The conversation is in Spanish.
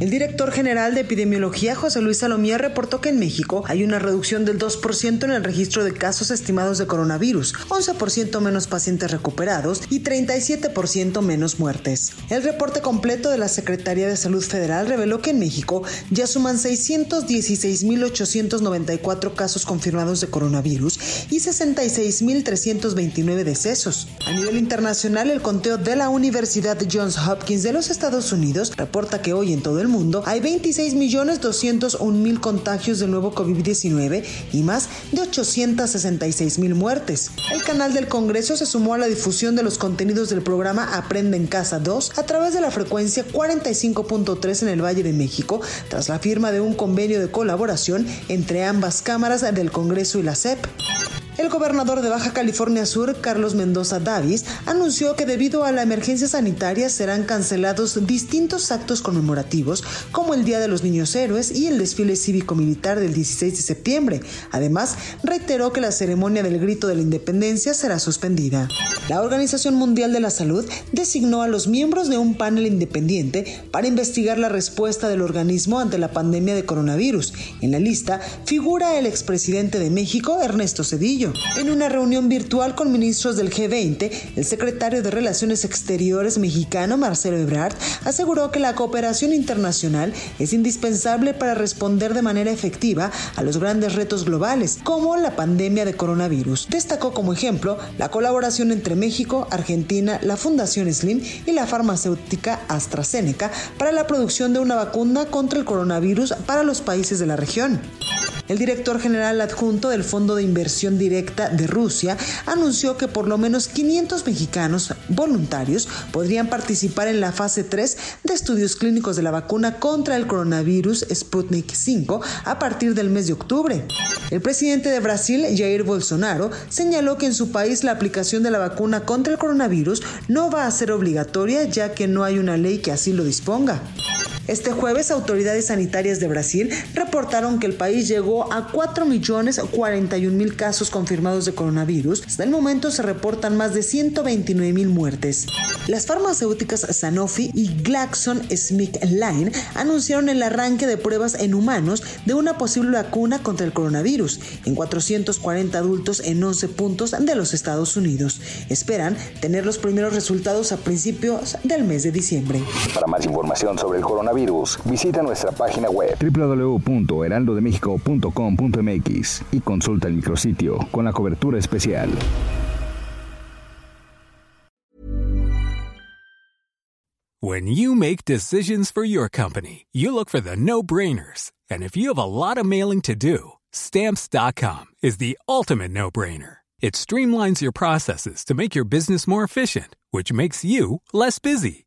El director general de epidemiología, José Luis Salomía, reportó que en México hay una reducción del 2% en el registro de casos estimados de coronavirus, 11% menos pacientes recuperados y 37% menos muertes. El reporte completo de la Secretaría de Salud Federal reveló que en México ya suman 616.894 casos confirmados de coronavirus y 66.329 decesos. A nivel internacional, el conteo de la Universidad Johns Hopkins de los Estados Unidos reporta que hoy en todo el mundo hay 26.201.000 contagios del nuevo COVID-19 y más de 866.000 muertes. El canal del Congreso se sumó a la difusión de los contenidos del programa Aprende en Casa 2 a través de la frecuencia 45.3 en el Valle de México, tras la firma de un convenio de colaboración entre ambas cámaras del Congreso y la CEP. El gobernador de Baja California Sur, Carlos Mendoza Davis, anunció que debido a la emergencia sanitaria serán cancelados distintos actos conmemorativos como el Día de los Niños Héroes y el desfile cívico-militar del 16 de septiembre. Además, reiteró que la ceremonia del grito de la independencia será suspendida. La Organización Mundial de la Salud designó a los miembros de un panel independiente para investigar la respuesta del organismo ante la pandemia de coronavirus. En la lista figura el expresidente de México, Ernesto Cedillo. En una reunión virtual con ministros del G20, el secretario de Relaciones Exteriores mexicano, Marcelo Ebrard, aseguró que la cooperación internacional es indispensable para responder de manera efectiva a los grandes retos globales, como la pandemia de coronavirus. Destacó como ejemplo la colaboración entre México, Argentina, la Fundación Slim y la farmacéutica AstraZeneca para la producción de una vacuna contra el coronavirus para los países de la región. El director general adjunto del Fondo de Inversión Directa de Rusia anunció que por lo menos 500 mexicanos voluntarios podrían participar en la fase 3 de estudios clínicos de la vacuna contra el coronavirus Sputnik 5 a partir del mes de octubre. El presidente de Brasil, Jair Bolsonaro, señaló que en su país la aplicación de la vacuna contra el coronavirus no va a ser obligatoria ya que no hay una ley que así lo disponga. Este jueves, autoridades sanitarias de Brasil reportaron que el país llegó a 4.041.000 casos confirmados de coronavirus. Hasta el momento se reportan más de 129.000 muertes. Las farmacéuticas Sanofi y GlaxoSmithKline anunciaron el arranque de pruebas en humanos de una posible vacuna contra el coronavirus en 440 adultos en 11 puntos de los Estados Unidos. Esperan tener los primeros resultados a principios del mes de diciembre. Para más información sobre el coronavirus, visita nuestra página web www.heraldodemexico.com.mx y consulta el micrositio con la cobertura especial. When you make decisions for your company, you look for the no-brainers. And if you have a lot of mailing to do, stamps.com is the ultimate no-brainer. It streamlines your processes to make your business more efficient, which makes you less busy.